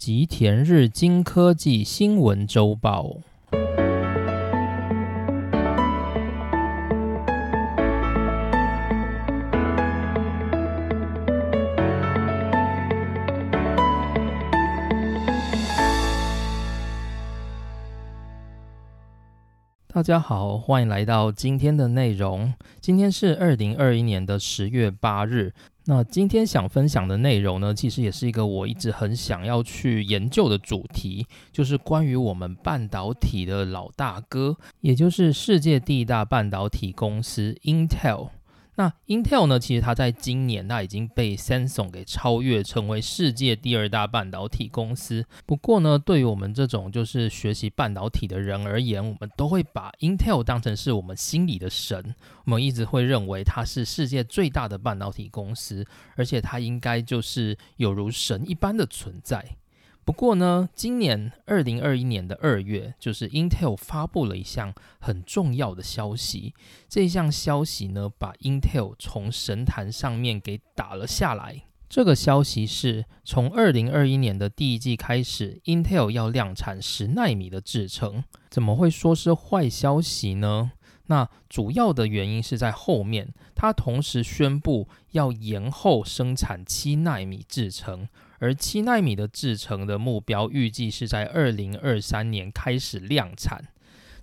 吉田日经科技新闻周报。大家好，欢迎来到今天的内容。今天是二零二一年的十月八日。那今天想分享的内容呢，其实也是一个我一直很想要去研究的主题，就是关于我们半导体的老大哥，也就是世界第一大半导体公司 Intel。那 Intel 呢？其实它在今年，它已经被 Samsung 给超越，成为世界第二大半导体公司。不过呢，对于我们这种就是学习半导体的人而言，我们都会把 Intel 当成是我们心里的神。我们一直会认为它是世界最大的半导体公司，而且它应该就是有如神一般的存在。不过呢，今年二零二一年的二月，就是 Intel 发布了一项很重要的消息。这项消息呢，把 Intel 从神坛上面给打了下来。这个消息是从二零二一年的第一季开始，Intel 要量产十纳米的制程。怎么会说是坏消息呢？那主要的原因是在后面，它同时宣布要延后生产七纳米制程。而七纳米的制程的目标预计是在二零二三年开始量产，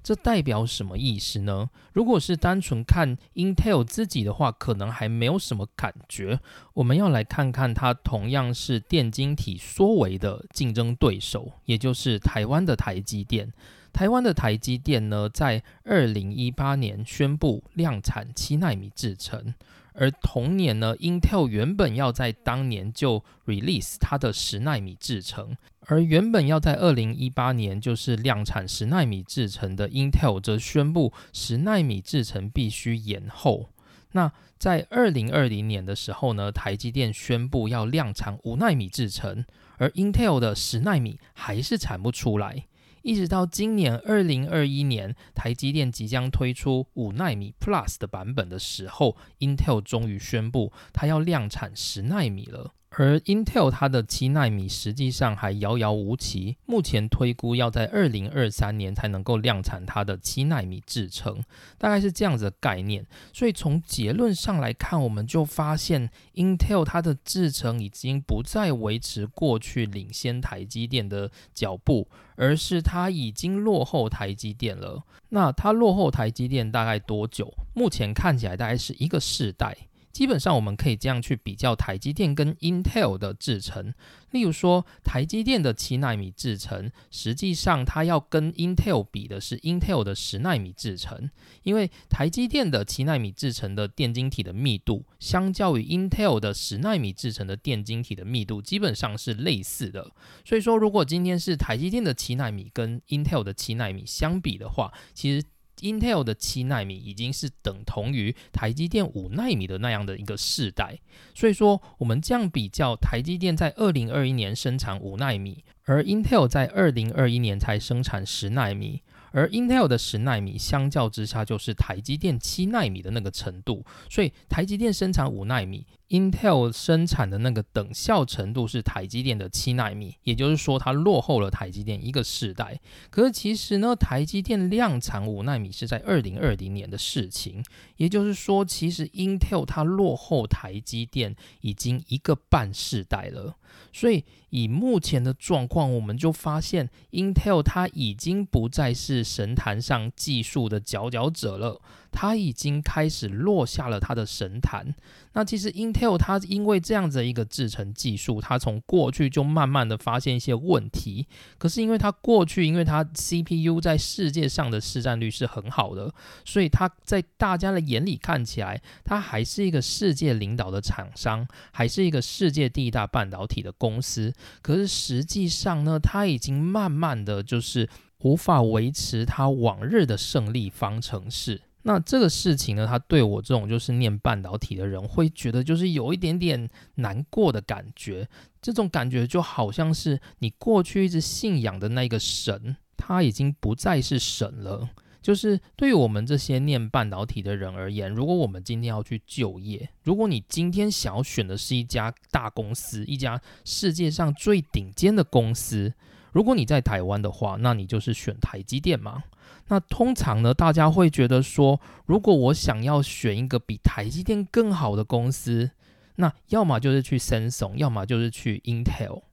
这代表什么意思呢？如果是单纯看 Intel 自己的话，可能还没有什么感觉。我们要来看看它同样是电晶体缩微的竞争对手，也就是台湾的台积电。台湾的台积电呢，在二零一八年宣布量产七纳米制程。而同年呢，Intel 原本要在当年就 release 它的十纳米制程，而原本要在二零一八年就是量产十纳米制程的 Intel 则宣布十纳米制程必须延后。那在二零二零年的时候呢，台积电宣布要量产五纳米制程，而 Intel 的十纳米还是产不出来。一直到今年二零二一年，台积电即将推出五纳米 Plus 的版本的时候，Intel 终于宣布它要量产十纳米了。而 Intel 它的七纳米实际上还遥遥无期，目前推估要在二零二三年才能够量产它的七纳米制程，大概是这样子的概念。所以从结论上来看，我们就发现 Intel 它的制程已经不再维持过去领先台积电的脚步，而是它已经落后台积电了。那它落后台积电大概多久？目前看起来大概是一个世代。基本上我们可以这样去比较台积电跟 Intel 的制程，例如说台积电的七纳米制程，实际上它要跟 Intel 比的是 Intel 的十纳米制程，因为台积电的七纳米制程的电晶体的密度，相较于 Intel 的十纳米制程的电晶体的密度，基本上是类似的。所以说，如果今天是台积电的七纳米跟 Intel 的七纳米相比的话，其实。Intel 的七纳米已经是等同于台积电五纳米的那样的一个世代，所以说我们这样比较，台积电在二零二一年生产五纳米，而 Intel 在二零二一年才生产十纳米。而 Intel 的十纳米相较之下就是台积电七纳米的那个程度，所以台积电生产五纳米，Intel 生产的那个等效程度是台积电的七纳米，也就是说它落后了台积电一个世代。可是其实呢，台积电量产五纳米是在二零二零年的事情，也就是说，其实 Intel 它落后台积电已经一个半世代了。所以以目前的状况，我们就发现 Intel 它已经不再是神坛上技术的佼佼者了，它已经开始落下了它的神坛。那其实 Intel 它因为这样子一个制程技术，它从过去就慢慢的发现一些问题。可是因为它过去，因为它 CPU 在世界上的市占率是很好的，所以它在大家的眼里看起来，它还是一个世界领导的厂商，还是一个世界第一大半导体的公司。可是实际上呢，它已经慢慢的就是无法维持它往日的胜利方程式。那这个事情呢，他对我这种就是念半导体的人会觉得就是有一点点难过的感觉。这种感觉就好像是你过去一直信仰的那个神，他已经不再是神了。就是对于我们这些念半导体的人而言，如果我们今天要去就业，如果你今天想要选的是一家大公司，一家世界上最顶尖的公司，如果你在台湾的话，那你就是选台积电嘛。那通常呢，大家会觉得说，如果我想要选一个比台积电更好的公司，那要么就是去 Samsung，要么就是去 Intel。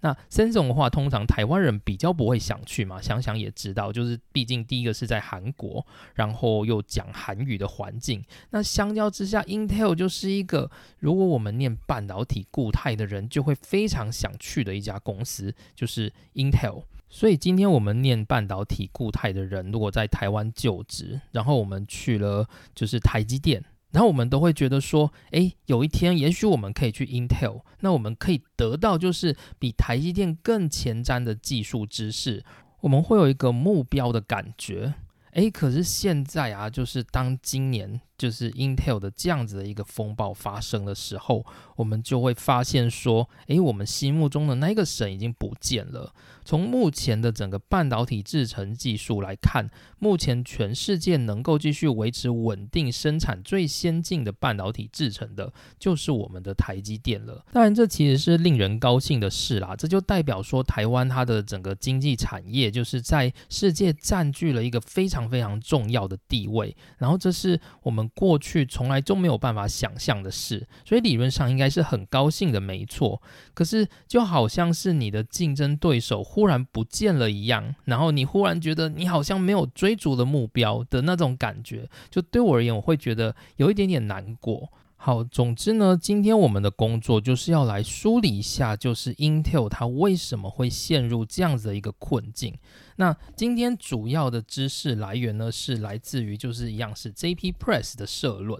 那 Samsung 的话，通常台湾人比较不会想去嘛，想想也知道，就是毕竟第一个是在韩国，然后又讲韩语的环境。那相较之下，Intel 就是一个如果我们念半导体固态的人就会非常想去的一家公司，就是 Intel。所以今天我们念半导体固态的人，如果在台湾就职，然后我们去了就是台积电，然后我们都会觉得说，诶，有一天也许我们可以去 Intel，那我们可以得到就是比台积电更前瞻的技术知识，我们会有一个目标的感觉。诶，可是现在啊，就是当今年就是 Intel 的这样子的一个风暴发生的时候，我们就会发现说，诶，我们心目中的那个神已经不见了。从目前的整个半导体制程技术来看，目前全世界能够继续维持稳定生产最先进的半导体制程的，就是我们的台积电了。当然，这其实是令人高兴的事啦，这就代表说台湾它的整个经济产业就是在世界占据了一个非常非常重要的地位。然后，这是我们过去从来就没有办法想象的事，所以理论上应该是很高兴的，没错。可是，就好像是你的竞争对手。忽然不见了一样，然后你忽然觉得你好像没有追逐的目标的那种感觉，就对我而言，我会觉得有一点点难过。好，总之呢，今天我们的工作就是要来梳理一下，就是 Intel 它为什么会陷入这样子的一个困境。那今天主要的知识来源呢，是来自于就是一样是 JP Press 的社论。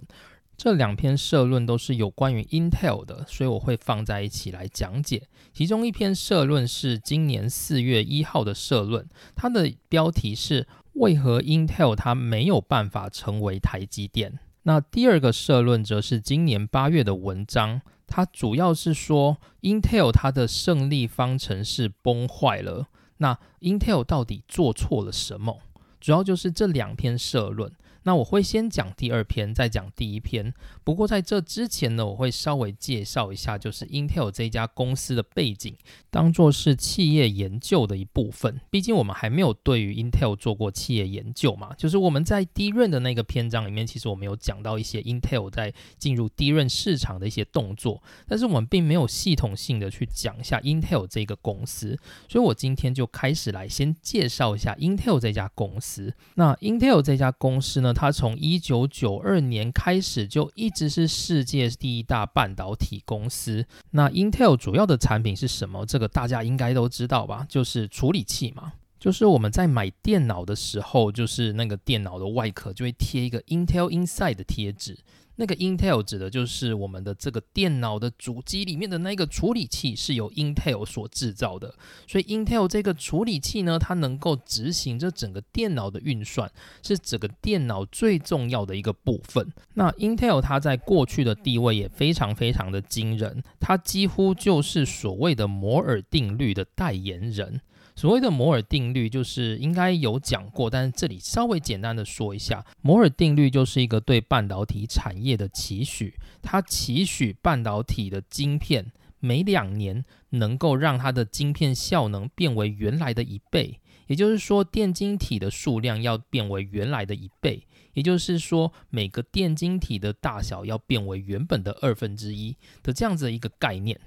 这两篇社论都是有关于 Intel 的，所以我会放在一起来讲解。其中一篇社论是今年四月一号的社论，它的标题是“为何 Intel 它没有办法成为台积电”。那第二个社论则是今年八月的文章，它主要是说 Intel 它的胜利方程式崩坏了。那 Intel 到底做错了什么？主要就是这两篇社论。那我会先讲第二篇，再讲第一篇。不过在这之前呢，我会稍微介绍一下，就是 Intel 这家公司的背景，当做是企业研究的一部分。毕竟我们还没有对于 Intel 做过企业研究嘛。就是我们在第一任的那个篇章里面，其实我们有讲到一些 Intel 在进入第一任市场的一些动作，但是我们并没有系统性的去讲一下 Intel 这个公司。所以我今天就开始来先介绍一下 Intel 这家公司。那 Intel 这家公司呢？它从一九九二年开始就一直是世界第一大半导体公司。那 Intel 主要的产品是什么？这个大家应该都知道吧？就是处理器嘛。就是我们在买电脑的时候，就是那个电脑的外壳就会贴一个 Intel Inside 的贴纸。那个 Intel 指的就是我们的这个电脑的主机里面的那个处理器是由 Intel 所制造的，所以 Intel 这个处理器呢，它能够执行这整个电脑的运算，是整个电脑最重要的一个部分。那 Intel 它在过去的地位也非常非常的惊人，它几乎就是所谓的摩尔定律的代言人。所谓的摩尔定律，就是应该有讲过，但是这里稍微简单的说一下，摩尔定律就是一个对半导体产业的期许，它期许半导体的晶片每两年能够让它的晶片效能变为原来的一倍，也就是说电晶体的数量要变为原来的一倍，也就是说每个电晶体的大小要变为原本的二分之一的这样子的一个概念。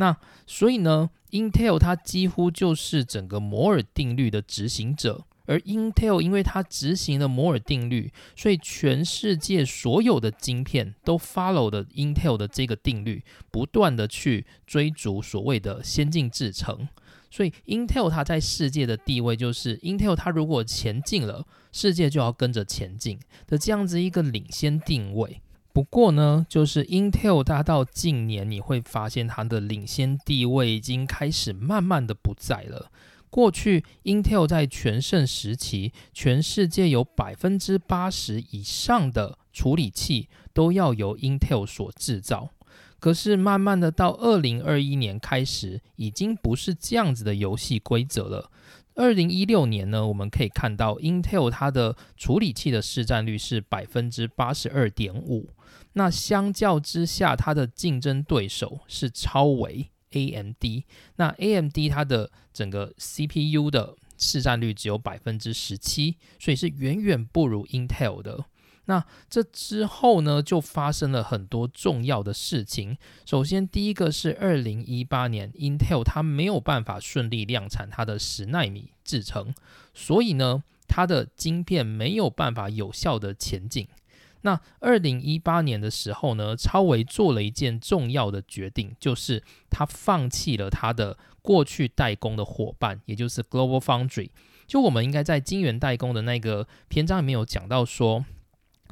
那所以呢，Intel 它几乎就是整个摩尔定律的执行者，而 Intel 因为它执行了摩尔定律，所以全世界所有的晶片都 follow 的 Intel 的这个定律，不断的去追逐所谓的先进制程。所以 Intel 它在世界的地位就是 Intel 它如果前进了，世界就要跟着前进的这样子一个领先定位。不过呢，就是 Intel 它到近年，你会发现它的领先地位已经开始慢慢的不在了。过去 Intel 在全盛时期，全世界有百分之八十以上的处理器都要由 Intel 所制造。可是慢慢的到二零二一年开始，已经不是这样子的游戏规则了。二零一六年呢，我们可以看到 Intel 它的处理器的市占率是百分之八十二点五。那相较之下，它的竞争对手是超维 AMD。那 AMD 它的整个 CPU 的市占率只有百分之十七，所以是远远不如 Intel 的。那这之后呢，就发生了很多重要的事情。首先，第一个是二零一八年，Intel 它没有办法顺利量产它的十纳米制程，所以呢，它的晶片没有办法有效的前进。那二零一八年的时候呢，超维做了一件重要的决定，就是他放弃了他的过去代工的伙伴，也就是 Global Foundry。就我们应该在晶圆代工的那个篇章里面有讲到说。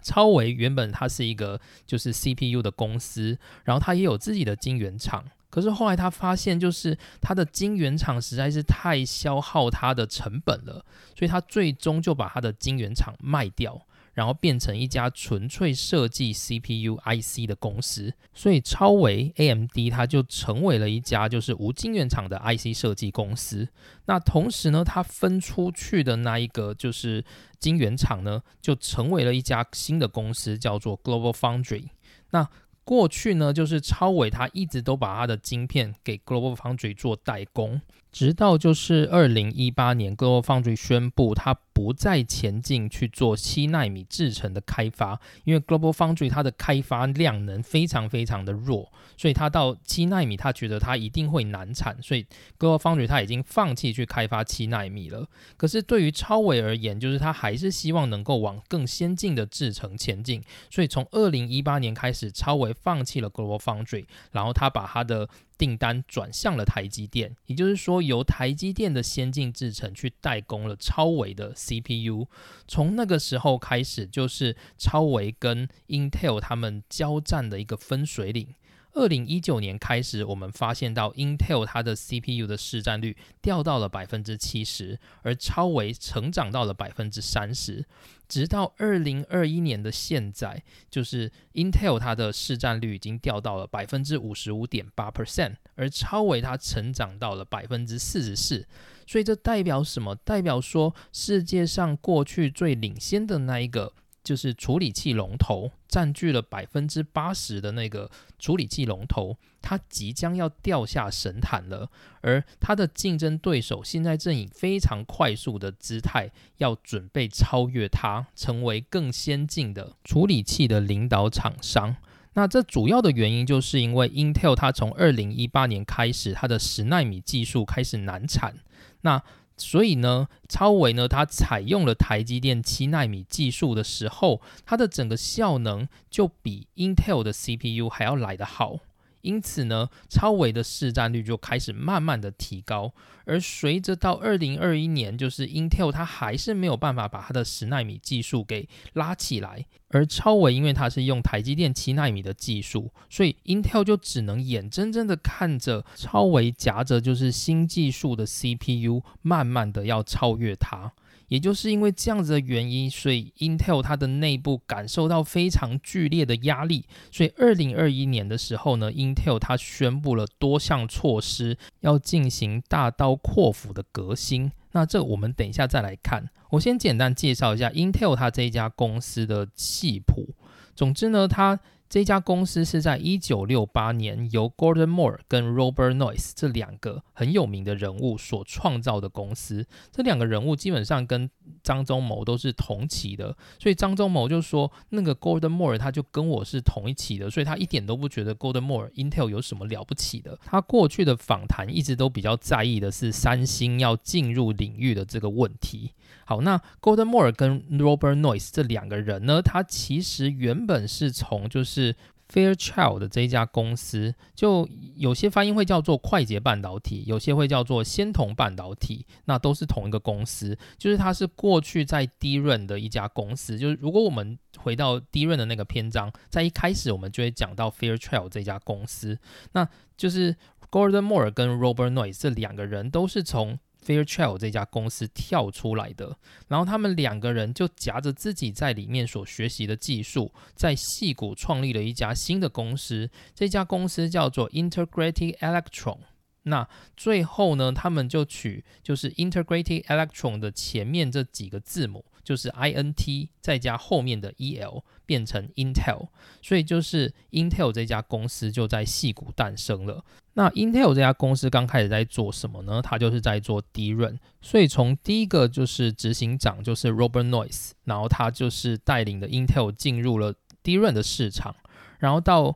超维原本它是一个就是 CPU 的公司，然后它也有自己的晶圆厂，可是后来他发现就是它的晶圆厂实在是太消耗它的成本了，所以他最终就把它的晶圆厂卖掉。然后变成一家纯粹设计 CPU IC 的公司，所以超维 AMD 它就成为了一家就是无晶圆厂的 IC 设计公司。那同时呢，它分出去的那一个就是晶圆厂呢，就成为了一家新的公司，叫做 Global Foundry。那过去呢，就是超伟他一直都把他的晶片给 Global Foundry 做代工，直到就是二零一八年 Global Foundry 宣布它不再前进去做七纳米制程的开发，因为 Global Foundry 它的开发量能非常非常的弱，所以他到七纳米他觉得他一定会难产，所以 Global Foundry 他已经放弃去开发七纳米了。可是对于超伟而言，就是他还是希望能够往更先进的制程前进，所以从二零一八年开始，超伟。放弃了 Global Foundry，然后他把他的订单转向了台积电，也就是说由台积电的先进制程去代工了超维的 CPU。从那个时候开始，就是超维跟 Intel 他们交战的一个分水岭。二零一九年开始，我们发现到 Intel 它的 CPU 的市占率掉到了百分之七十，而超维成长到了百分之三十，直到二零二一年的现在，就是 Intel 它的市占率已经掉到了百分之五十五点八 percent，而超维它成长到了百分之四十四。所以这代表什么？代表说世界上过去最领先的那一个。就是处理器龙头占据了百分之八十的那个处理器龙头，它即将要掉下神坛了，而它的竞争对手现在正以非常快速的姿态要准备超越它，成为更先进的处理器的领导厂商。那这主要的原因就是因为 Intel 它从二零一八年开始，它的十纳米技术开始难产。那所以呢，超维呢，它采用了台积电七纳米技术的时候，它的整个效能就比 Intel 的 CPU 还要来得好。因此呢，超维的市占率就开始慢慢的提高，而随着到二零二一年，就是 Intel 它还是没有办法把它的十纳米技术给拉起来，而超维因为它是用台积电七纳米的技术，所以 Intel 就只能眼睁睁的看着超维夹着就是新技术的 CPU 慢慢的要超越它。也就是因为这样子的原因，所以 Intel 它的内部感受到非常剧烈的压力。所以二零二一年的时候呢，Intel 它宣布了多项措施，要进行大刀阔斧的革新。那这我们等一下再来看。我先简单介绍一下 Intel 它这一家公司的系谱。总之呢，它这家公司是在一九六八年由 Gordon Moore 跟 Robert Noyce 这两个很有名的人物所创造的公司。这两个人物基本上跟张忠谋都是同期的，所以张忠谋就说那个 Gordon Moore 他就跟我是同一期的，所以他一点都不觉得 Gordon Moore Intel 有什么了不起的。他过去的访谈一直都比较在意的是三星要进入领域的这个问题。好，那 Gordon Moore 跟 Robert Noyce 这两个人呢，他其实原本是从就是是 Fairchild 的这一家公司，就有些发音会叫做快捷半导体，有些会叫做仙童半导体，那都是同一个公司。就是它是过去在低润的一家公司。就是如果我们回到低润的那个篇章，在一开始我们就会讲到 Fairchild 这家公司，那就是 Gordon Moore 跟 Robert Noyce 这两个人都是从 Fairchild 这家公司跳出来的，然后他们两个人就夹着自己在里面所学习的技术，在戏谷创立了一家新的公司。这家公司叫做 Integrated Electron。那最后呢，他们就取就是 Integrated Electron 的前面这几个字母，就是 INT 再加后面的 EL，变成 Intel，所以就是 Intel 这家公司就在戏谷诞生了。那 Intel 这家公司刚开始在做什么呢？它就是在做低润，所以从第一个就是执行长就是 Robert Noyce，然后他就是带领的 Intel 进入了低润的市场，然后到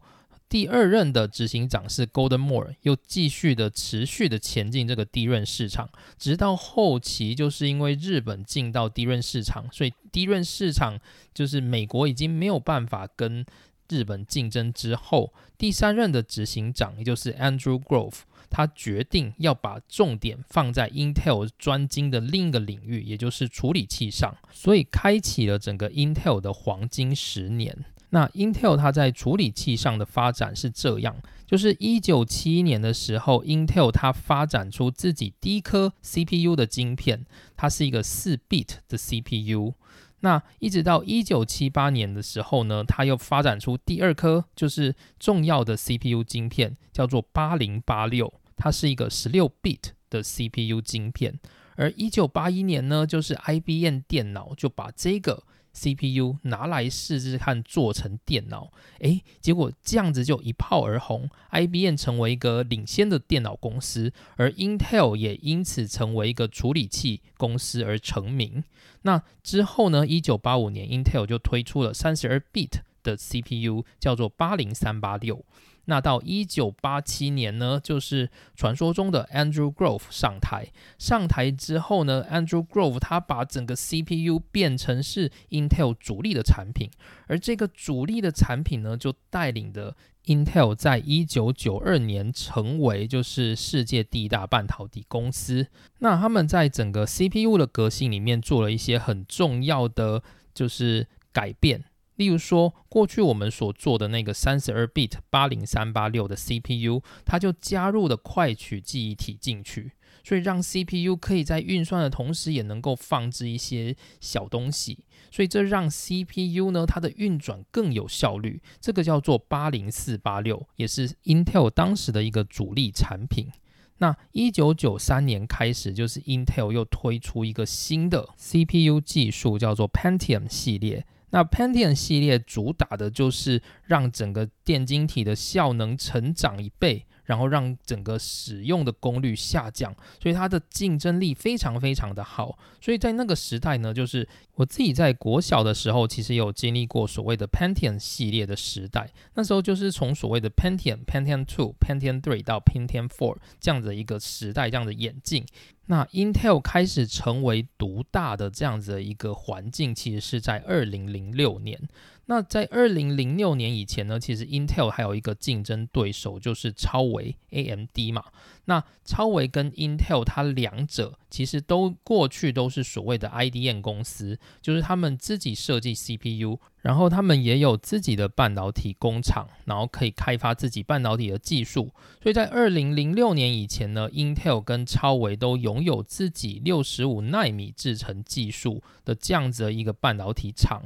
第二任的执行长是 Golden Moore，又继续的持续的前进这个低润市场，直到后期就是因为日本进到低润市场，所以低润市场就是美国已经没有办法跟日本竞争之后，第三任的执行长也就是 Andrew Grove，他决定要把重点放在 Intel 专精的另一个领域，也就是处理器上，所以开启了整个 Intel 的黄金十年。那 Intel 它在处理器上的发展是这样，就是一九七一年的时候，Intel 它发展出自己第一颗 CPU 的晶片，它是一个四 bit 的 CPU。那一直到一九七八年的时候呢，它又发展出第二颗就是重要的 CPU 晶片，叫做八零八六，它是一个十六 bit 的 CPU 晶片。而一九八一年呢，就是 IBM 电脑就把这个。CPU 拿来试试看做成电脑，诶，结果这样子就一炮而红，IBM 成为一个领先的电脑公司，而 Intel 也因此成为一个处理器公司而成名。那之后呢？一九八五年，Intel 就推出了三十二 bit 的 CPU，叫做八零三八六。那到一九八七年呢，就是传说中的 Andrew Grove 上台。上台之后呢，Andrew Grove 他把整个 CPU 变成是 Intel 主力的产品，而这个主力的产品呢，就带领的 Intel 在一九九二年成为就是世界第一大半导体公司。那他们在整个 CPU 的革新里面做了一些很重要的就是改变。例如说，过去我们所做的那个三十二 bit 八零三八六的 CPU，它就加入了快取记忆体进去，所以让 CPU 可以在运算的同时也能够放置一些小东西，所以这让 CPU 呢它的运转更有效率。这个叫做八零四八六，也是 Intel 当时的一个主力产品。那一九九三年开始，就是 Intel 又推出一个新的 CPU 技术，叫做 Pentium 系列。那 Pentium 系列主打的就是让整个电晶体的效能成长一倍。然后让整个使用的功率下降，所以它的竞争力非常非常的好。所以在那个时代呢，就是我自己在国小的时候，其实有经历过所谓的 Pentium 系列的时代。那时候就是从所谓的 Pentium、Pentium Two、Pentium Three 到 Pentium Four 这样的一个时代，这样的演进。那 Intel 开始成为独大的这样子的一个环境，其实是在二零零六年。那在二零零六年以前呢，其实 Intel 还有一个竞争对手就是超维 AMD 嘛。那超维跟 Intel 它两者其实都过去都是所谓的 IDM 公司，就是他们自己设计 CPU，然后他们也有自己的半导体工厂，然后可以开发自己半导体的技术。所以在二零零六年以前呢，Intel 跟超维都拥有自己六十五纳米制程技术的这样子的一个半导体厂。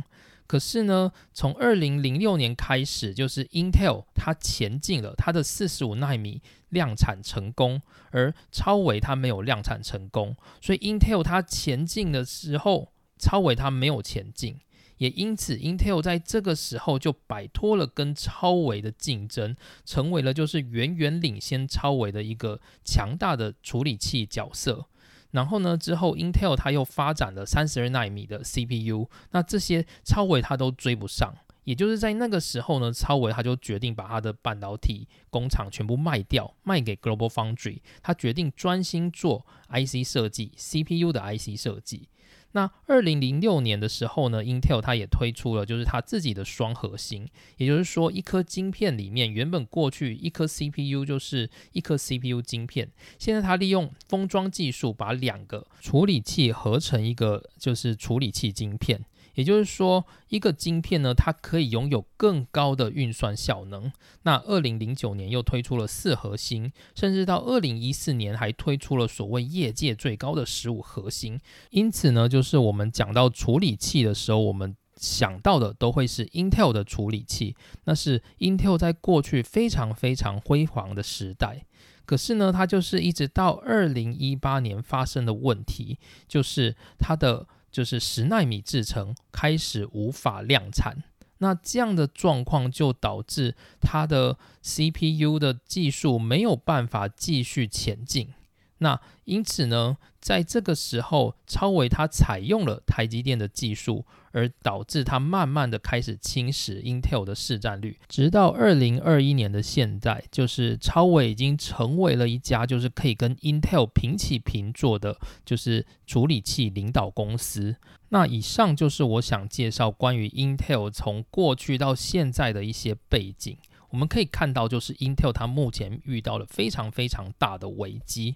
可是呢，从二零零六年开始，就是 Intel 它前进了，它的四十五纳米量产成功，而超微它没有量产成功，所以 Intel 它前进的时候，超微它没有前进，也因此 Intel 在这个时候就摆脱了跟超微的竞争，成为了就是远远领先超微的一个强大的处理器角色。然后呢？之后，Intel 它又发展了三十二纳米的 CPU，那这些超微它都追不上。也就是在那个时候呢，超微它就决定把它的半导体工厂全部卖掉，卖给 Global Foundry。他决定专心做 IC 设计，CPU 的 IC 设计。那二零零六年的时候呢，Intel 它也推出了就是它自己的双核心，也就是说一颗晶片里面原本过去一颗 CPU 就是一颗 CPU 晶片，现在它利用封装技术把两个处理器合成一个就是处理器晶片。也就是说，一个晶片呢，它可以拥有更高的运算效能。那二零零九年又推出了四核心，甚至到二零一四年还推出了所谓业界最高的十五核心。因此呢，就是我们讲到处理器的时候，我们想到的都会是 Intel 的处理器，那是 Intel 在过去非常非常辉煌的时代。可是呢，它就是一直到二零一八年发生的问题，就是它的就是十纳米制程开始无法量产。那这样的状况就导致它的 CPU 的技术没有办法继续前进。那因此呢，在这个时候，超维它采用了台积电的技术，而导致它慢慢的开始侵蚀 Intel 的市占率，直到二零二一年的现在，就是超维已经成为了一家就是可以跟 Intel 平起平坐的，就是处理器领导公司。那以上就是我想介绍关于 Intel 从过去到现在的一些背景。我们可以看到，就是 Intel 它目前遇到了非常非常大的危机。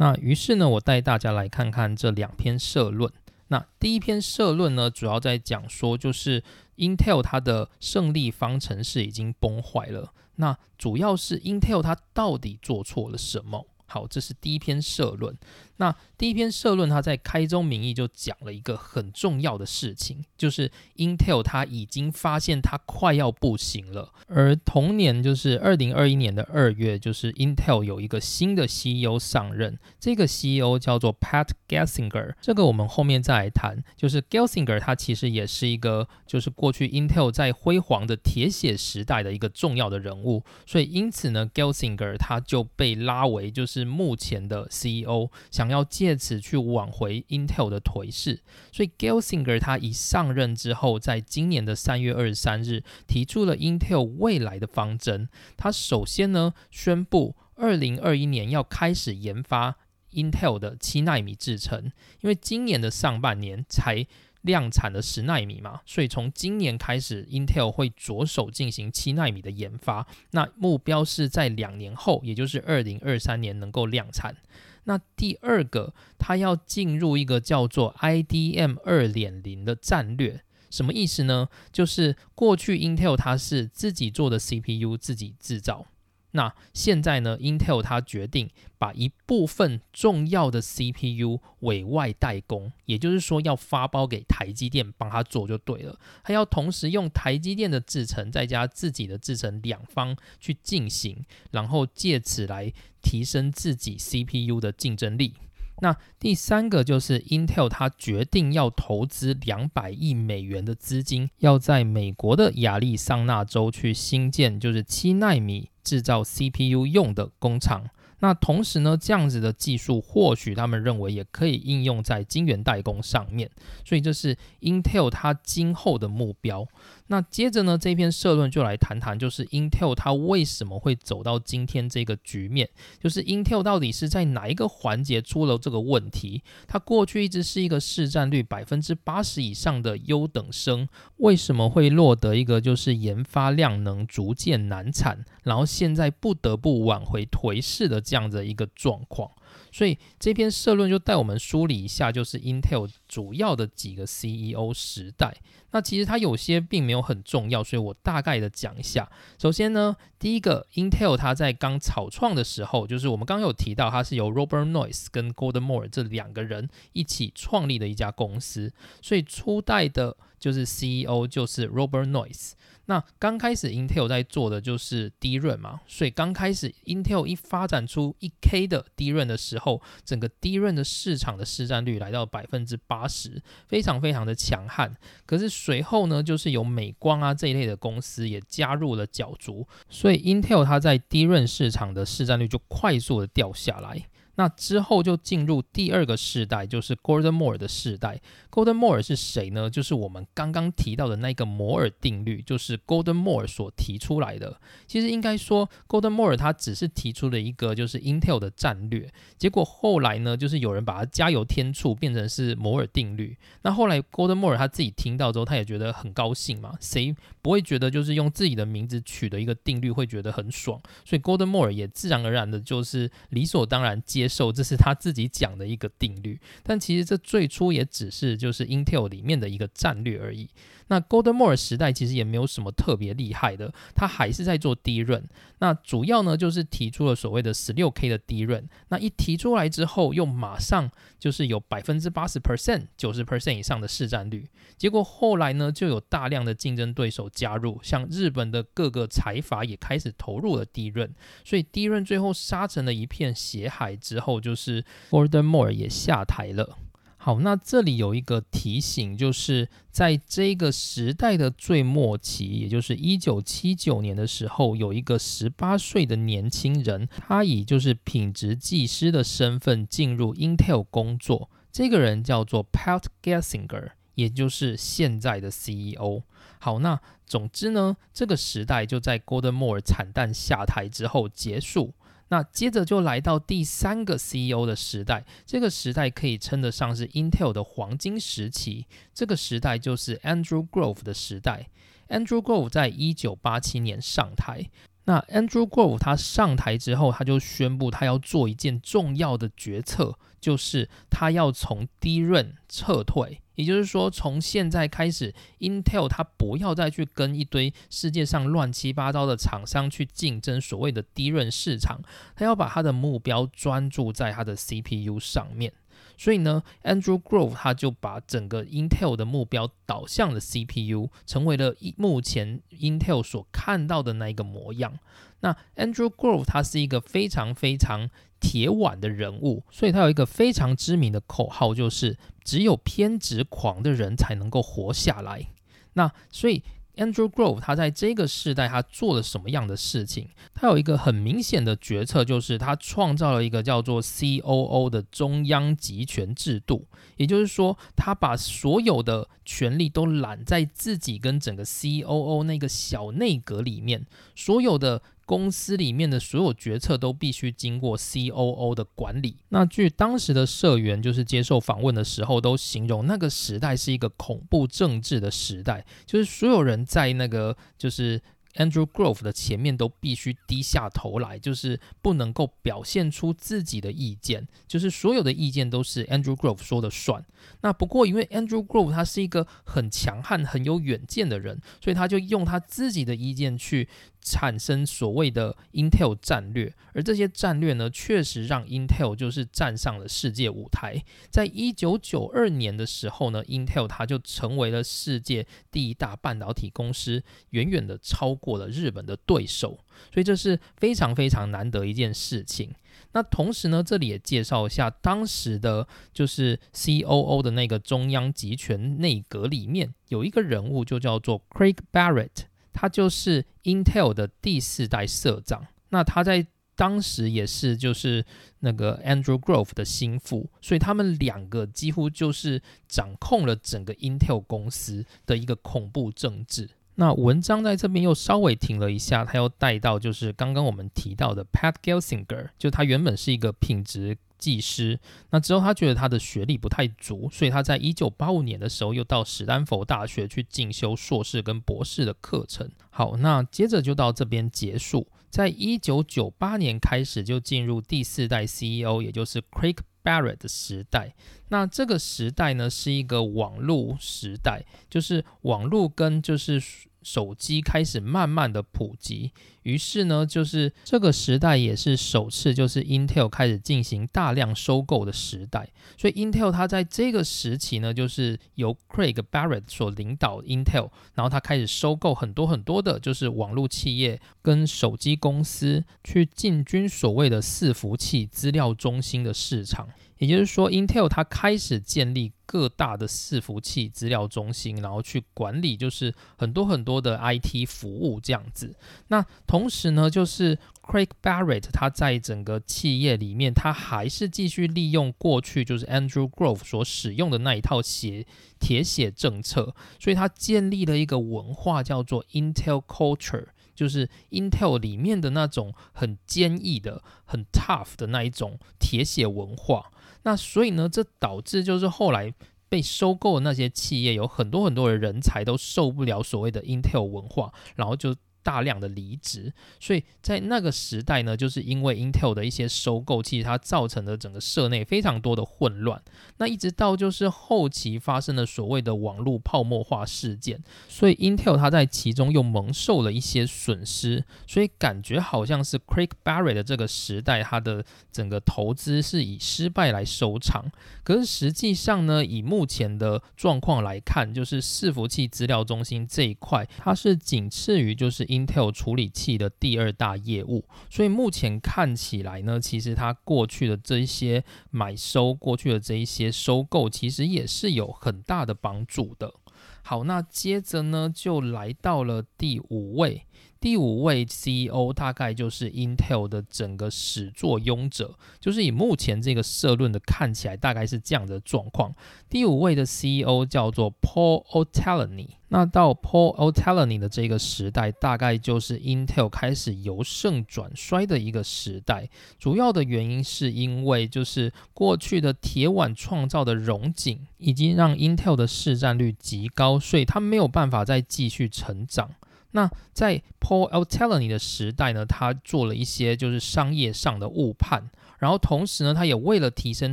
那于是呢，我带大家来看看这两篇社论。那第一篇社论呢，主要在讲说，就是 Intel 它的胜利方程式已经崩坏了。那主要是 Intel 它到底做错了什么？好，这是第一篇社论。那第一篇社论，他在开宗明义就讲了一个很重要的事情，就是 Intel 它已经发现它快要不行了。而同年，就是二零二一年的二月，就是 Intel 有一个新的 CEO 上任，这个 CEO 叫做 Pat Gelsinger。这个我们后面再来谈。就是 Gelsinger 他其实也是一个，就是过去 Intel 在辉煌的铁血时代的一个重要的人物。所以因此呢，Gelsinger 他就被拉为就是目前的 CEO，想。要借此去挽回 Intel 的颓势，所以 Gelsinger 他一上任之后，在今年的三月二十三日提出了 Intel 未来的方针。他首先呢宣布，二零二一年要开始研发 Intel 的七纳米制程，因为今年的上半年才。量产的十纳米嘛，所以从今年开始，Intel 会着手进行七纳米的研发。那目标是在两年后，也就是二零二三年能够量产。那第二个，它要进入一个叫做 IDM 二点零的战略，什么意思呢？就是过去 Intel 它是自己做的 CPU，自己制造。那现在呢？Intel 它决定把一部分重要的 CPU 委外代工，也就是说要发包给台积电帮他做就对了。他要同时用台积电的制程再加自己的制程两方去进行，然后借此来提升自己 CPU 的竞争力。那第三个就是 Intel，它决定要投资两百亿美元的资金，要在美国的亚利桑那州去新建，就是七纳米制造 CPU 用的工厂。那同时呢，这样子的技术或许他们认为也可以应用在晶圆代工上面，所以这是 Intel 它今后的目标。那接着呢，这篇社论就来谈谈，就是 Intel 它为什么会走到今天这个局面，就是 Intel 到底是在哪一个环节出了这个问题？它过去一直是一个市占率百分之八十以上的优等生，为什么会落得一个就是研发量能逐渐难产，然后现在不得不挽回颓势的这样的一个状况？所以这篇社论就带我们梳理一下，就是 Intel 主要的几个 CEO 时代。那其实它有些并没有很重要，所以我大概的讲一下。首先呢，第一个 Intel 它在刚草创的时候，就是我们刚刚有提到，它是由 Robert Noyce 跟 Gordon Moore 这两个人一起创立的一家公司，所以初代的就是 CEO 就是 Robert Noyce。那刚开始 Intel 在做的就是低润嘛，所以刚开始 Intel 一发展出一 K 的低润的时候，整个低润的市场的市占率来到百分之八十，非常非常的强悍。可是随后呢，就是有美光啊这一类的公司也加入了角逐，所以 Intel 它在低润市场的市占率就快速的掉下来。那之后就进入第二个世代，就是 Gordon Moore 的世代。Gordon Moore 是谁呢？就是我们刚刚提到的那个摩尔定律，就是 Gordon Moore 所提出来的。其实应该说，Gordon Moore 他只是提出了一个就是 Intel 的战略，结果后来呢，就是有人把它加油添醋，变成是摩尔定律。那后来 Gordon Moore 他自己听到之后，他也觉得很高兴嘛，谁不会觉得就是用自己的名字取的一个定律会觉得很爽？所以 Gordon Moore 也自然而然的就是理所当然接。受这是他自己讲的一个定律，但其实这最初也只是就是 Intel 里面的一个战略而已。那 Golden Moore 时代其实也没有什么特别厉害的，他还是在做低润。那主要呢就是提出了所谓的十六 K 的低润。那一提出来之后，又马上就是有百分之八十 percent、九十 percent 以上的市占率。结果后来呢，就有大量的竞争对手加入，像日本的各个财阀也开始投入了低润，所以低润最后杀成了一片血海。之后就是 Golden Moore 也下台了。好，那这里有一个提醒，就是在这个时代的最末期，也就是一九七九年的时候，有一个十八岁的年轻人，他以就是品质技师的身份进入 Intel 工作。这个人叫做 Pat Gelsinger，也就是现在的 CEO。好，那总之呢，这个时代就在 Golden Moore 惨淡下台之后结束。那接着就来到第三个 CEO 的时代，这个时代可以称得上是 Intel 的黄金时期。这个时代就是 Andrew Grove 的时代。Andrew Grove 在一九八七年上台。那 Andrew Grove 他上台之后，他就宣布他要做一件重要的决策，就是他要从低润撤退。也就是说，从现在开始，Intel 它不要再去跟一堆世界上乱七八糟的厂商去竞争所谓的低润市场，它要把它的目标专注在它的 CPU 上面。所以呢，Andrew Grove 他就把整个 Intel 的目标导向了 CPU，成为了目前 Intel 所看到的那一个模样。那 Andrew Grove 他是一个非常非常铁腕的人物，所以他有一个非常知名的口号，就是只有偏执狂的人才能够活下来。那所以 Andrew Grove 他在这个时代他做了什么样的事情？他有一个很明显的决策，就是他创造了一个叫做 COO 的中央集权制度，也就是说，他把所有的权力都揽在自己跟整个 COO 那个小内阁里面，所有的。公司里面的所有决策都必须经过 COO 的管理。那据当时的社员就是接受访问的时候，都形容那个时代是一个恐怖政治的时代，就是所有人在那个就是。Andrew Grove 的前面都必须低下头来，就是不能够表现出自己的意见，就是所有的意见都是 Andrew Grove 说的算。那不过因为 Andrew Grove 他是一个很强悍、很有远见的人，所以他就用他自己的意见去产生所谓的 Intel 战略，而这些战略呢，确实让 Intel 就是站上了世界舞台。在一九九二年的时候呢，Intel 它就成为了世界第一大半导体公司，远远的超。过了日本的对手，所以这是非常非常难得一件事情。那同时呢，这里也介绍一下当时的就是 COO 的那个中央集权内阁里面有一个人物，就叫做 Craig Barrett，他就是 Intel 的第四代社长。那他在当时也是就是那个 Andrew Grove 的心腹，所以他们两个几乎就是掌控了整个 Intel 公司的一个恐怖政治。那文章在这边又稍微停了一下，他又带到就是刚刚我们提到的 Pat Gelsinger，就他原本是一个品质技师，那之后他觉得他的学历不太足，所以他在一九八五年的时候又到史丹佛大学去进修硕士跟博士的课程。好，那接着就到这边结束，在一九九八年开始就进入第四代 CEO，也就是 Craig Barrett 的时代。那这个时代呢是一个网络时代，就是网络跟就是。手机开始慢慢的普及，于是呢，就是这个时代也是首次，就是 Intel 开始进行大量收购的时代。所以 Intel 它在这个时期呢，就是由 Craig Barrett 所领导 Intel，然后他开始收购很多很多的，就是网络企业跟手机公司，去进军所谓的伺服器资料中心的市场。也就是说，Intel 它开始建立各大的伺服器资料中心，然后去管理，就是很多很多的 IT 服务这样子。那同时呢，就是 Craig Barrett 他在整个企业里面，他还是继续利用过去就是 Andrew Grove 所使用的那一套写铁血政策，所以他建立了一个文化叫做 Intel Culture，就是 Intel 里面的那种很坚毅的、很 tough 的那一种铁血文化。那所以呢，这导致就是后来被收购的那些企业有很多很多的人才都受不了所谓的 Intel 文化，然后就大量的离职，所以在那个时代呢，就是因为 Intel 的一些收购，其实它造成了整个社内非常多的混乱。那一直到就是后期发生了所谓的网络泡沫化事件，所以 Intel 它在其中又蒙受了一些损失，所以感觉好像是 Craig Barry 的这个时代，它的整个投资是以失败来收场。可是实际上呢，以目前的状况来看，就是伺服器资料中心这一块，它是仅次于就是。Intel 处理器的第二大业务，所以目前看起来呢，其实它过去的这一些买收，过去的这一些收购，其实也是有很大的帮助的。好，那接着呢，就来到了第五位。第五位 CEO 大概就是 Intel 的整个始作俑者，就是以目前这个社论的看起来，大概是这样的状况。第五位的 CEO 叫做 Paul o t e l l n y 那到 Paul o t e l l n y 的这个时代，大概就是 Intel 开始由盛转衰的一个时代。主要的原因是因为就是过去的铁腕创造的荣景，已经让 Intel 的市占率极高，所以它没有办法再继续成长。那在 Paul a l t e l l n y 的时代呢，他做了一些就是商业上的误判，然后同时呢，他也为了提升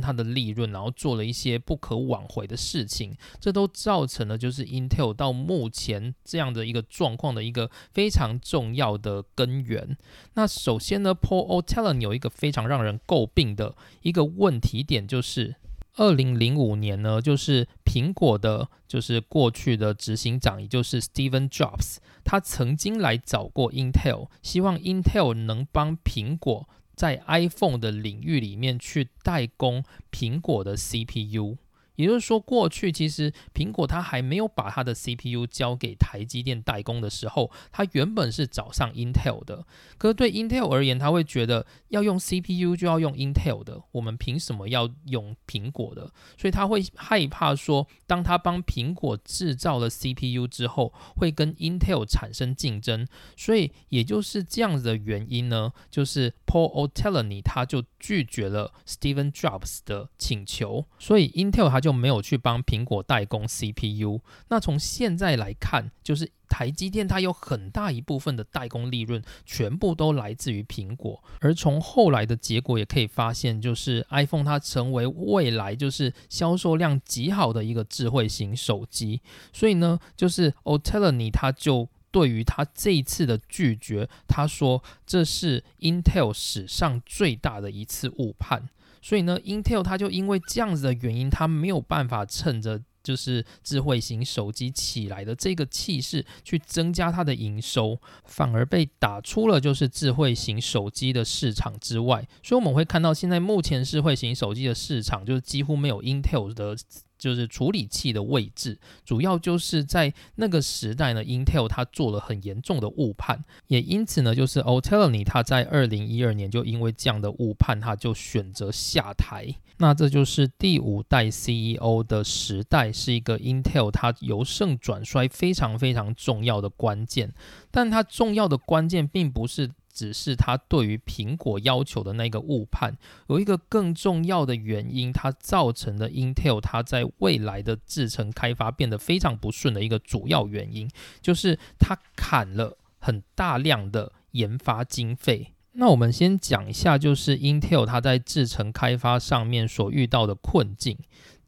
他的利润，然后做了一些不可挽回的事情，这都造成了就是 Intel 到目前这样的一个状况的一个非常重要的根源。那首先呢，Paul a l t e l l n y 有一个非常让人诟病的一个问题点就是。二零零五年呢，就是苹果的，就是过去的执行长，也就是 Steven Jobs，他曾经来找过 Intel，希望 Intel 能帮苹果在 iPhone 的领域里面去代工苹果的 CPU。也就是说，过去其实苹果它还没有把它的 CPU 交给台积电代工的时候，它原本是找上 Intel 的。可是对 Intel 而言，他会觉得要用 CPU 就要用 Intel 的，我们凭什么要用苹果的？所以他会害怕说，当他帮苹果制造了 CPU 之后，会跟 Intel 产生竞争。所以也就是这样子的原因呢，就是 Paul o t e l l n y 他就拒绝了 Steven Jobs 的请求，所以 Intel 他就。就没有去帮苹果代工 CPU。那从现在来看，就是台积电它有很大一部分的代工利润，全部都来自于苹果。而从后来的结果也可以发现，就是 iPhone 它成为未来就是销售量极好的一个智慧型手机。所以呢，就是 o t e l n y 他就对于他这一次的拒绝，他说这是 Intel 史上最大的一次误判。所以呢，Intel 它就因为这样子的原因，它没有办法趁着就是智慧型手机起来的这个气势去增加它的营收，反而被打出了就是智慧型手机的市场之外。所以我们会看到，现在目前智慧型手机的市场就是几乎没有 Intel 的。就是处理器的位置，主要就是在那个时代呢，Intel 它做了很严重的误判，也因此呢，就是 o t e l n y 它在二零一二年就因为这样的误判，它就选择下台。那这就是第五代 CEO 的时代，是一个 Intel 它由盛转衰非常非常重要的关键，但它重要的关键并不是。只是他对于苹果要求的那个误判，有一个更重要的原因，它造成了 Intel 它在未来的制程开发变得非常不顺的一个主要原因，就是它砍了很大量的研发经费。那我们先讲一下，就是 Intel 它在制程开发上面所遇到的困境，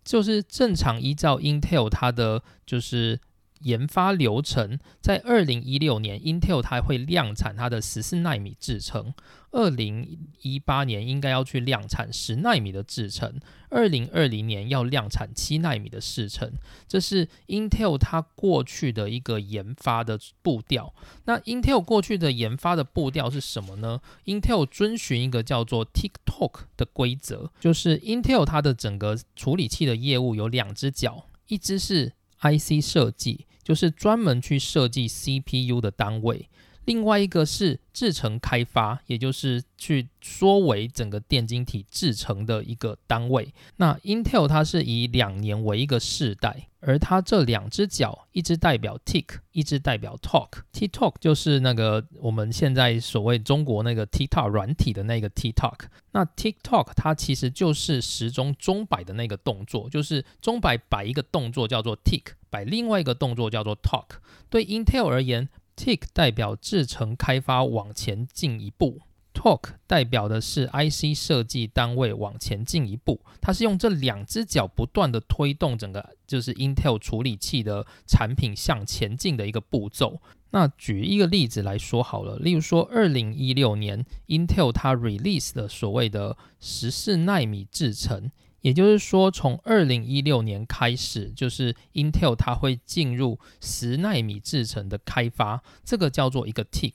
就是正常依照 Intel 它的就是。研发流程在二零一六年，Intel 它会量产它的十四纳米制程，二零一八年应该要去量产十纳米的制程，二零二零年要量产七纳米的制程，这是 Intel 它过去的一个研发的步调。那 Intel 过去的研发的步调是什么呢？Intel 遵循一个叫做 TikTok 的规则，就是 Intel 它的整个处理器的业务有两只脚，一只是 IC 设计。就是专门去设计 CPU 的单位，另外一个是制程开发，也就是去缩为整个电晶体制成的一个单位。那 Intel 它是以两年为一个世代，而它这两只脚，一只代表 Tick，一只代表 Talk。TikTok 就是那个我们现在所谓中国那个 TikTok 软体的那个 TikTok。那 TikTok 它其实就是时钟钟摆的那个动作，就是钟摆摆一个动作叫做 Tick。摆另外一个动作叫做 talk，对 Intel 而言 Tick 代表制程开发往前进一步，Talk 代表的是 IC 设计单位往前进一步。它是用这两只脚不断的推动整个就是 Intel 处理器的产品向前进的一个步骤。那举一个例子来说好了，例如说二零一六年 Intel 它 release 的所谓的十四纳米制程。也就是说，从二零一六年开始，就是 Intel 它会进入十纳米制程的开发，这个叫做一个 tick。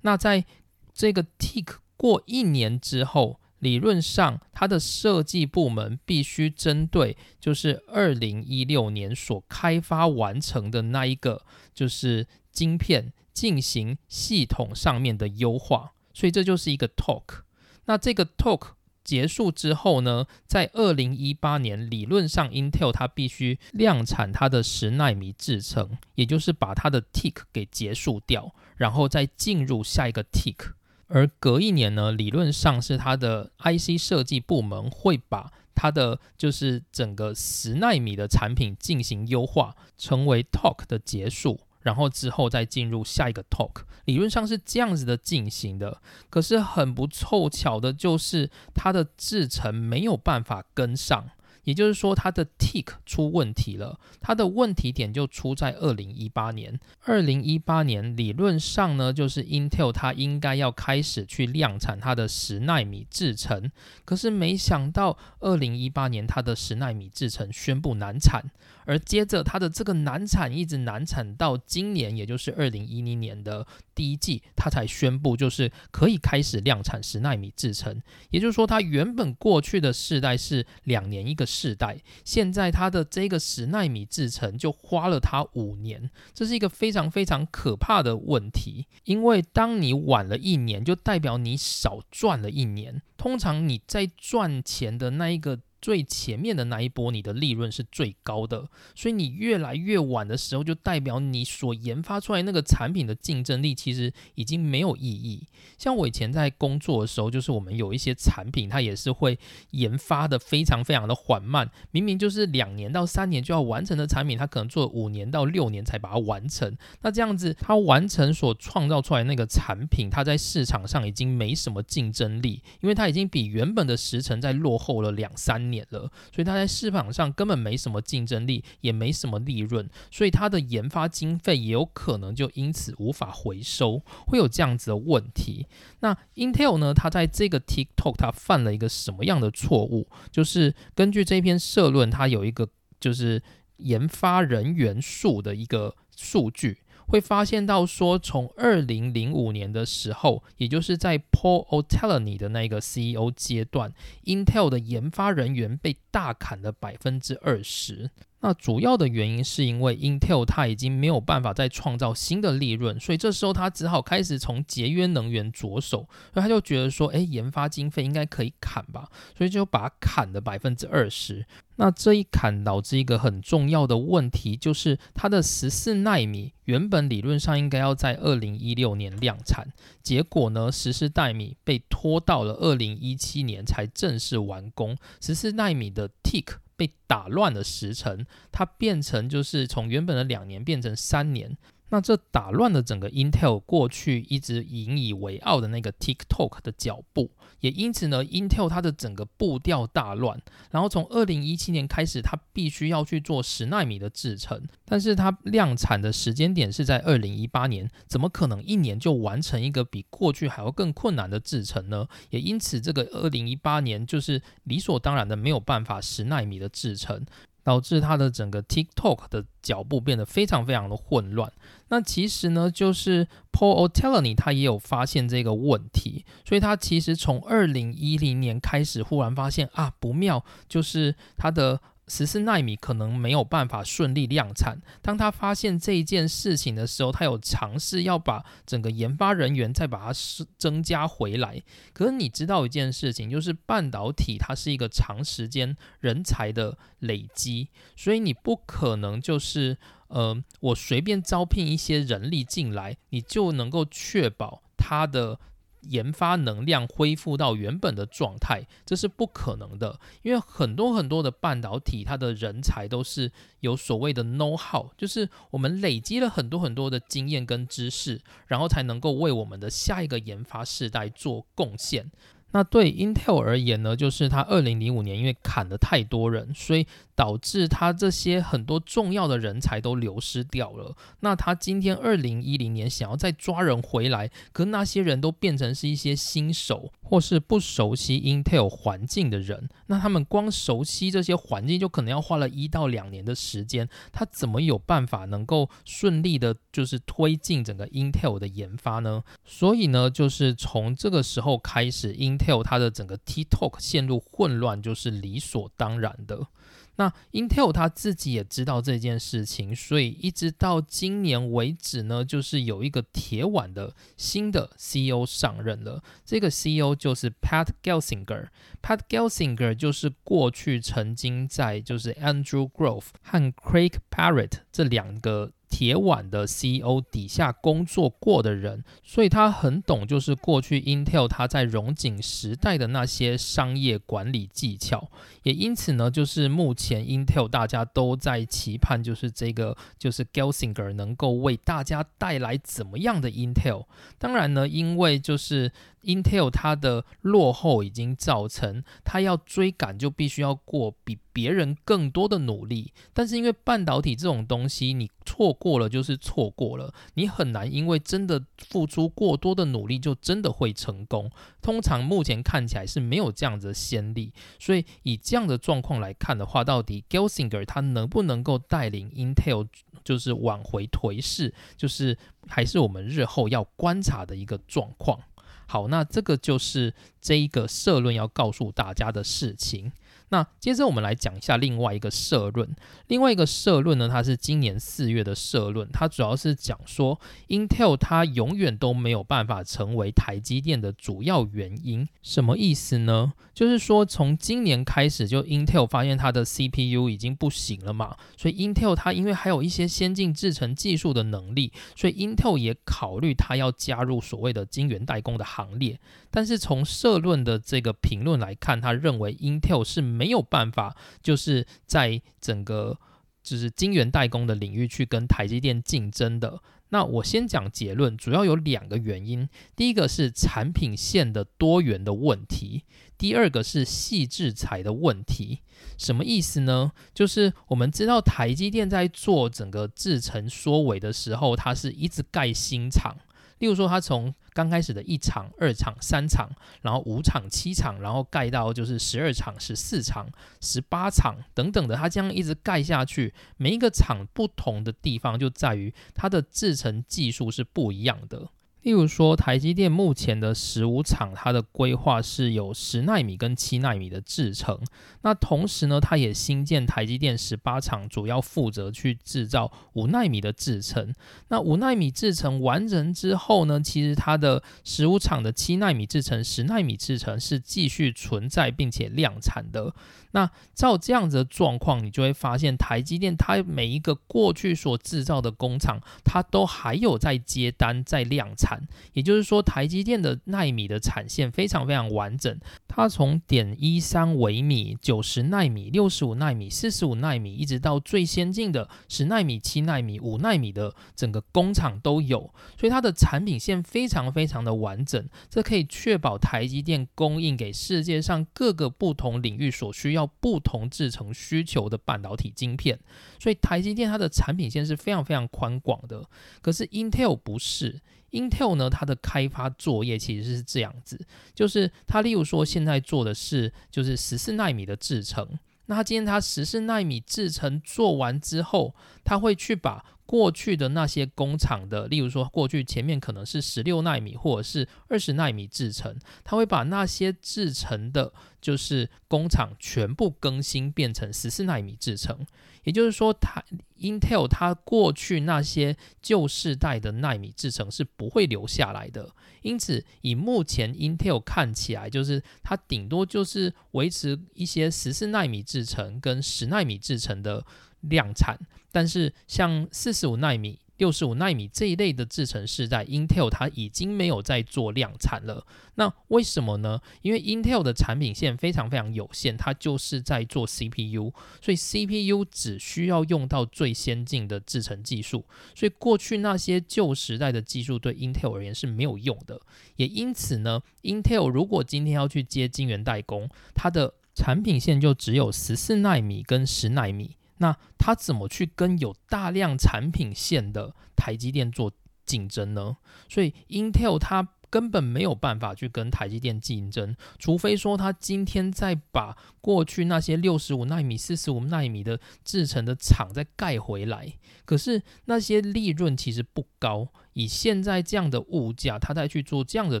那在这个 tick 过一年之后，理论上它的设计部门必须针对就是二零一六年所开发完成的那一个就是晶片进行系统上面的优化，所以这就是一个 talk。那这个 talk。结束之后呢，在二零一八年，理论上 Intel 它必须量产它的十纳米制程，也就是把它的 tick 给结束掉，然后再进入下一个 tick。而隔一年呢，理论上是它的 IC 设计部门会把它的就是整个十纳米的产品进行优化，成为 talk 的结束。然后之后再进入下一个 talk，理论上是这样子的进行的。可是很不凑巧的就是它的制程没有办法跟上。也就是说，它的 tick 出问题了。它的问题点就出在二零一八年。二零一八年理论上呢，就是 Intel 它应该要开始去量产它的十纳米制程。可是没想到，二零一八年它的十纳米制程宣布难产，而接着它的这个难产一直难产到今年，也就是二零一零年的第一季，它才宣布就是可以开始量产十纳米制程。也就是说，它原本过去的世代是两年一个。世代，现在它的这个十纳米制程就花了它五年，这是一个非常非常可怕的问题。因为当你晚了一年，就代表你少赚了一年。通常你在赚钱的那一个。最前面的那一波，你的利润是最高的，所以你越来越晚的时候，就代表你所研发出来那个产品的竞争力其实已经没有意义。像我以前在工作的时候，就是我们有一些产品，它也是会研发的非常非常的缓慢，明明就是两年到三年就要完成的产品，它可能做五年到六年才把它完成。那这样子，它完成所创造出来那个产品，它在市场上已经没什么竞争力，因为它已经比原本的时程在落后了两三年。了，所以它在市场上根本没什么竞争力，也没什么利润，所以它的研发经费也有可能就因此无法回收，会有这样子的问题。那 Intel 呢？它在这个 TikTok 它犯了一个什么样的错误？就是根据这篇社论，它有一个就是研发人员数的一个数据。会发现到说，从二零零五年的时候，也就是在 Paul Otellini 的那个 CEO 阶段，Intel 的研发人员被大砍了百分之二十。那主要的原因是因为 Intel 它已经没有办法再创造新的利润，所以这时候它只好开始从节约能源着手。所以他就觉得说，哎，研发经费应该可以砍吧，所以就把它砍了百分之二十。那这一砍导致一个很重要的问题，就是它的十四纳米原本理论上应该要在二零一六年量产，结果呢，十四纳米被拖到了二零一七年才正式完工。十四纳米的 Tick。被打乱的时辰，它变成就是从原本的两年变成三年。那这打乱了整个 Intel 过去一直引以为傲的那个 TikTok 的脚步，也因此呢，Intel 它的整个步调大乱。然后从二零一七年开始，它必须要去做十纳米的制程，但是它量产的时间点是在二零一八年，怎么可能一年就完成一个比过去还要更困难的制程呢？也因此，这个二零一八年就是理所当然的没有办法十纳米的制程。导致他的整个 TikTok 的脚步变得非常非常的混乱。那其实呢，就是 Paul Otellini 他也有发现这个问题，所以他其实从二零一零年开始，忽然发现啊不妙，就是他的。十四纳米可能没有办法顺利量产。当他发现这一件事情的时候，他有尝试要把整个研发人员再把它增加回来。可是你知道一件事情，就是半导体它是一个长时间人才的累积，所以你不可能就是呃，我随便招聘一些人力进来，你就能够确保它的。研发能量恢复到原本的状态，这是不可能的，因为很多很多的半导体，它的人才都是有所谓的 know how，就是我们累积了很多很多的经验跟知识，然后才能够为我们的下一个研发世代做贡献。那对 Intel 而言呢，就是它二零零五年因为砍了太多人，所以导致他这些很多重要的人才都流失掉了。那他今天二零一零年想要再抓人回来，可那些人都变成是一些新手或是不熟悉 Intel 环境的人。那他们光熟悉这些环境，就可能要花了一到两年的时间。他怎么有办法能够顺利的，就是推进整个 Intel 的研发呢？所以呢，就是从这个时候开始，Intel Intel 它的整个 TikTok 陷入混乱，就是理所当然的。那 Intel 他自己也知道这件事情，所以一直到今年为止呢，就是有一个铁腕的新的 CEO 上任了。这个 CEO 就是 Pat Gelsinger。Pat Gelsinger 就是过去曾经在就是 Andrew Grove 和 Craig Parrott 这两个。铁腕的 CEO 底下工作过的人，所以他很懂，就是过去 Intel 他在荣景时代的那些商业管理技巧。也因此呢，就是目前 Intel 大家都在期盼，就是这个就是 Gelsinger 能够为大家带来怎么样的 Intel。当然呢，因为就是。Intel 它的落后已经造成它要追赶就必须要过比别人更多的努力，但是因为半导体这种东西，你错过了就是错过了，你很难因为真的付出过多的努力就真的会成功。通常目前看起来是没有这样子的先例，所以以这样的状况来看的话，到底 Gelsinger 他能不能够带领 Intel 就是挽回颓势，就是还是我们日后要观察的一个状况。好，那这个就是这一个社论要告诉大家的事情。那接着我们来讲一下另外一个社论。另外一个社论呢，它是今年四月的社论，它主要是讲说，Intel 它永远都没有办法成为台积电的主要原因。什么意思呢？就是说从今年开始，就 Intel 发现它的 CPU 已经不行了嘛，所以 Intel 它因为还有一些先进制程技术的能力，所以 Intel 也考虑它要加入所谓的晶圆代工的行列。但是从社论的这个评论来看，他认为 Intel 是没有办法，就是在整个就是晶圆代工的领域去跟台积电竞争的。那我先讲结论，主要有两个原因：第一个是产品线的多元的问题，第二个是细制材的问题。什么意思呢？就是我们知道台积电在做整个制程缩尾的时候，它是一直盖新厂。例如说，它从刚开始的一场、二场、三场，然后五场、七场，然后盖到就是十二场、十四场、十八场等等的，它这样一直盖下去。每一个场不同的地方就在于它的制成技术是不一样的。例如说，台积电目前的十五厂，它的规划是有十纳米跟七纳米的制程。那同时呢，它也新建台积电十八厂，主要负责去制造五纳米的制程。那五纳米制程完成之后呢，其实它的十五厂的七纳米制程、十纳米制程是继续存在并且量产的。那照这样子的状况，你就会发现台积电它每一个过去所制造的工厂，它都还有在接单在量产。也就是说，台积电的纳米的产线非常非常完整，它从点一三微米、九十纳米、六十五纳米、四十五纳米，一直到最先进的十纳米、七纳米、五纳米的整个工厂都有，所以它的产品线非常非常的完整，这可以确保台积电供应给世界上各个不同领域所需要。不同制成需求的半导体晶片，所以台积电它的产品线是非常非常宽广的。可是 Intel 不是，Intel 呢，它的开发作业其实是这样子，就是它例如说现在做的是就是十四纳米的制程，那它今天它十四纳米制程做完之后，它会去把过去的那些工厂的，例如说过去前面可能是十六纳米或者是二十纳米制程，它会把那些制程的，就是工厂全部更新变成十四纳米制程。也就是说，它 Intel 它过去那些旧世代的纳米制程是不会留下来的。因此，以目前 Intel 看起来，就是它顶多就是维持一些十四纳米制程跟十纳米制程的。量产，但是像四十五纳米六十五纳米这一类的制程是在 Intel 它已经没有在做量产了。那为什么呢？因为 Intel 的产品线非常非常有限，它就是在做 CPU，所以 CPU 只需要用到最先进的制程技术，所以过去那些旧时代的技术对 Intel 而言是没有用的。也因此呢，Intel 如果今天要去接晶圆代工，它的产品线就只有十四纳米跟十纳米。那他怎么去跟有大量产品线的台积电做竞争呢？所以 Intel 它根本没有办法去跟台积电竞争，除非说他今天再把过去那些六十五纳米、四十五纳米的制成的厂再盖回来。可是那些利润其实不高，以现在这样的物价，他再去做这样的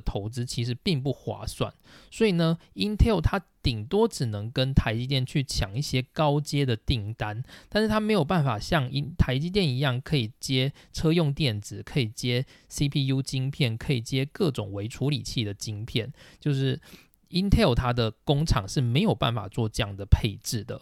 投资，其实并不划算。所以呢，Intel 它顶多只能跟台积电去抢一些高阶的订单，但是它没有办法像台台积电一样，可以接车用电子，可以接 CPU 晶片，可以接各种微处理器的晶片。就是 Intel 它的工厂是没有办法做这样的配置的。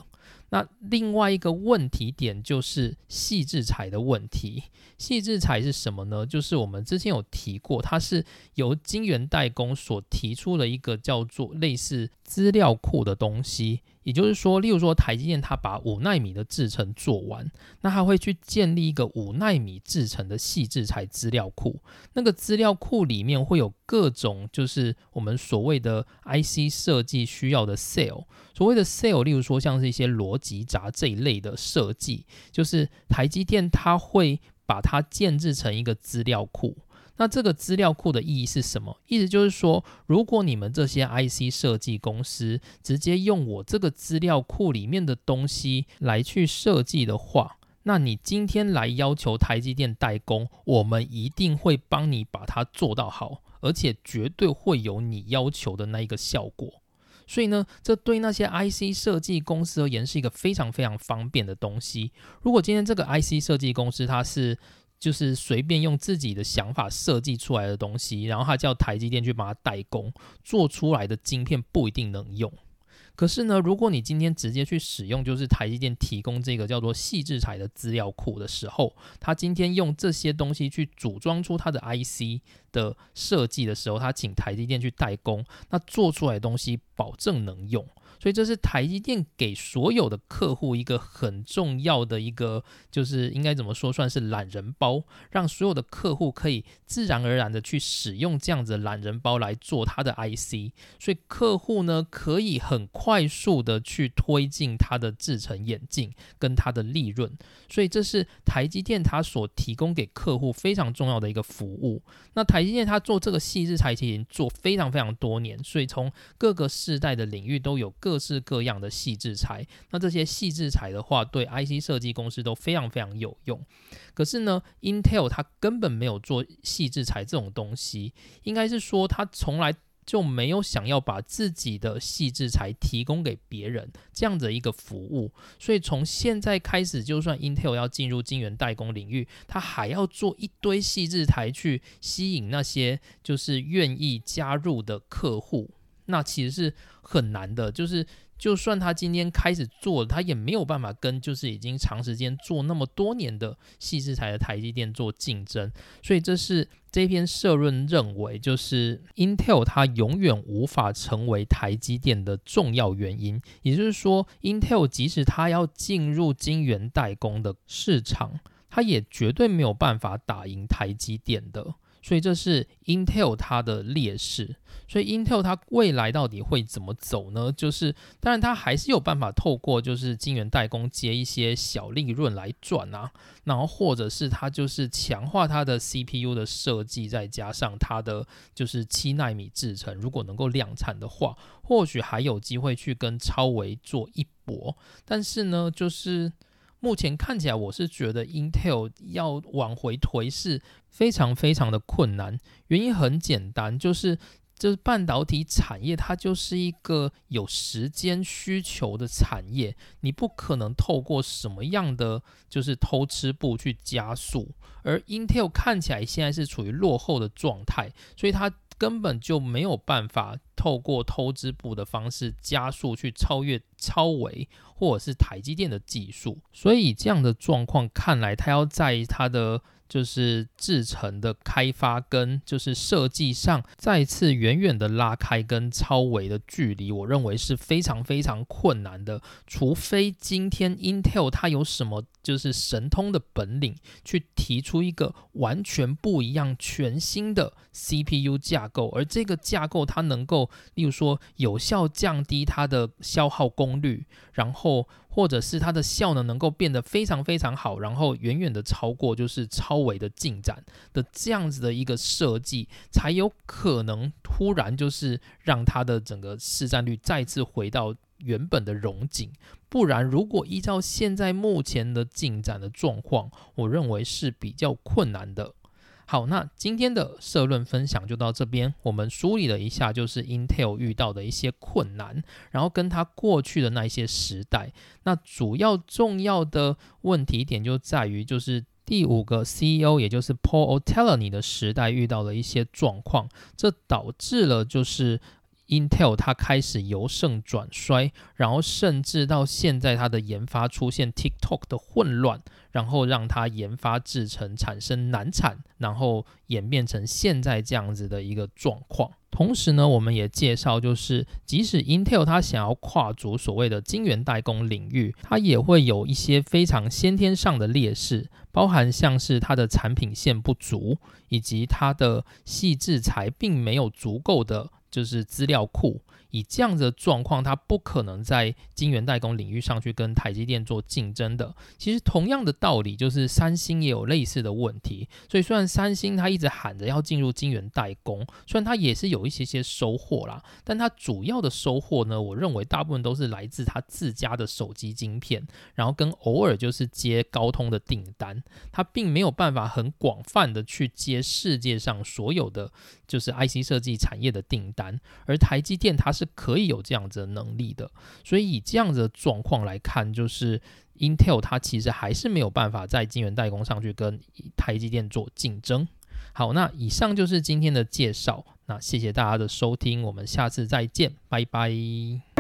那另外一个问题点就是细制材的问题。细制材是什么呢？就是我们之前有提过，它是由晶圆代工所提出的一个叫做类似资料库的东西。也就是说，例如说台积电它把五纳米的制程做完，那它会去建立一个五纳米制程的细制材资料库。那个资料库里面会有各种就是我们所谓的 IC 设计需要的 cell。所谓的 cell，例如说像是一些逻辑闸这一类的设计，就是台积电它会把它建制成一个资料库。那这个资料库的意义是什么？意思就是说，如果你们这些 IC 设计公司直接用我这个资料库里面的东西来去设计的话，那你今天来要求台积电代工，我们一定会帮你把它做到好，而且绝对会有你要求的那一个效果。所以呢，这对那些 IC 设计公司而言是一个非常非常方便的东西。如果今天这个 IC 设计公司它是就是随便用自己的想法设计出来的东西，然后他叫台积电去帮他代工做出来的晶片不一定能用。可是呢，如果你今天直接去使用，就是台积电提供这个叫做细制材的资料库的时候，他今天用这些东西去组装出他的 IC 的设计的时候，他请台积电去代工，那做出来的东西保证能用。所以这是台积电给所有的客户一个很重要的一个，就是应该怎么说，算是懒人包，让所有的客户可以自然而然的去使用这样子的懒人包来做他的 IC，所以客户呢可以很快速的去推进他的制程演进跟他的利润，所以这是台积电它所提供给客户非常重要的一个服务。那台积电它做这个细致材已经做非常非常多年，所以从各个世代的领域都有各。式各样的细制材，那这些细制材的话，对 IC 设计公司都非常非常有用。可是呢，Intel 它根本没有做细制材这种东西，应该是说它从来就没有想要把自己的细制材提供给别人这样的一个服务。所以从现在开始，就算 Intel 要进入晶圆代工领域，它还要做一堆细制材去吸引那些就是愿意加入的客户。那其实是很难的，就是就算他今天开始做，他也没有办法跟就是已经长时间做那么多年的细制材的台积电做竞争。所以这是这篇社论认为，就是 Intel 它永远无法成为台积电的重要原因。也就是说，Intel 即使它要进入晶圆代工的市场，它也绝对没有办法打赢台积电的。所以这是 Intel 它的劣势。所以 Intel 它未来到底会怎么走呢？就是当然它还是有办法透过就是晶圆代工接一些小利润来赚啊，然后或者是它就是强化它的 CPU 的设计，再加上它的就是七纳米制程，如果能够量产的话，或许还有机会去跟超维做一搏。但是呢，就是目前看起来，我是觉得 Intel 要往回颓势。非常非常的困难，原因很简单，就是就是半导体产业它就是一个有时间需求的产业，你不可能透过什么样的就是偷吃步去加速，而 Intel 看起来现在是处于落后的状态，所以它根本就没有办法透过偷支步的方式加速去超越超维或者是台积电的技术，所以这样的状况看来，他要在他的就是制程的开发跟就是设计上再次远远的拉开跟超维的距离，我认为是非常非常困难的。除非今天 Intel 它有什么就是神通的本领，去提出一个完全不一样、全新的 CPU 架构，而这个架构它能够，例如说有效降低它的消耗功率，然后。或者是它的效能能够变得非常非常好，然后远远的超过就是超维的进展的这样子的一个设计，才有可能突然就是让它的整个市占率再次回到原本的荣景。不然，如果依照现在目前的进展的状况，我认为是比较困难的。好，那今天的社论分享就到这边。我们梳理了一下，就是 Intel 遇到的一些困难，然后跟它过去的那一些时代。那主要重要的问题点就在于，就是第五个 CEO，也就是 Paul Otellini 的时代遇到了一些状况，这导致了就是。Intel 它开始由盛转衰，然后甚至到现在它的研发出现 TikTok 的混乱，然后让它研发制程产生难产，然后演变成现在这样子的一个状况。同时呢，我们也介绍，就是即使 Intel 它想要跨足所谓的晶圆代工领域，它也会有一些非常先天上的劣势，包含像是它的产品线不足，以及它的细制材并没有足够的。就是资料库。以这样子的状况，它不可能在晶圆代工领域上去跟台积电做竞争的。其实同样的道理，就是三星也有类似的问题。所以虽然三星它一直喊着要进入晶圆代工，虽然它也是有一些些收获啦，但它主要的收获呢，我认为大部分都是来自它自家的手机晶片，然后跟偶尔就是接高通的订单，它并没有办法很广泛的去接世界上所有的就是 IC 设计产业的订单，而台积电它是可以有这样子的能力的，所以以这样子的状况来看，就是 Intel 它其实还是没有办法在晶圆代工上去跟台积电做竞争。好，那以上就是今天的介绍，那谢谢大家的收听，我们下次再见，拜拜。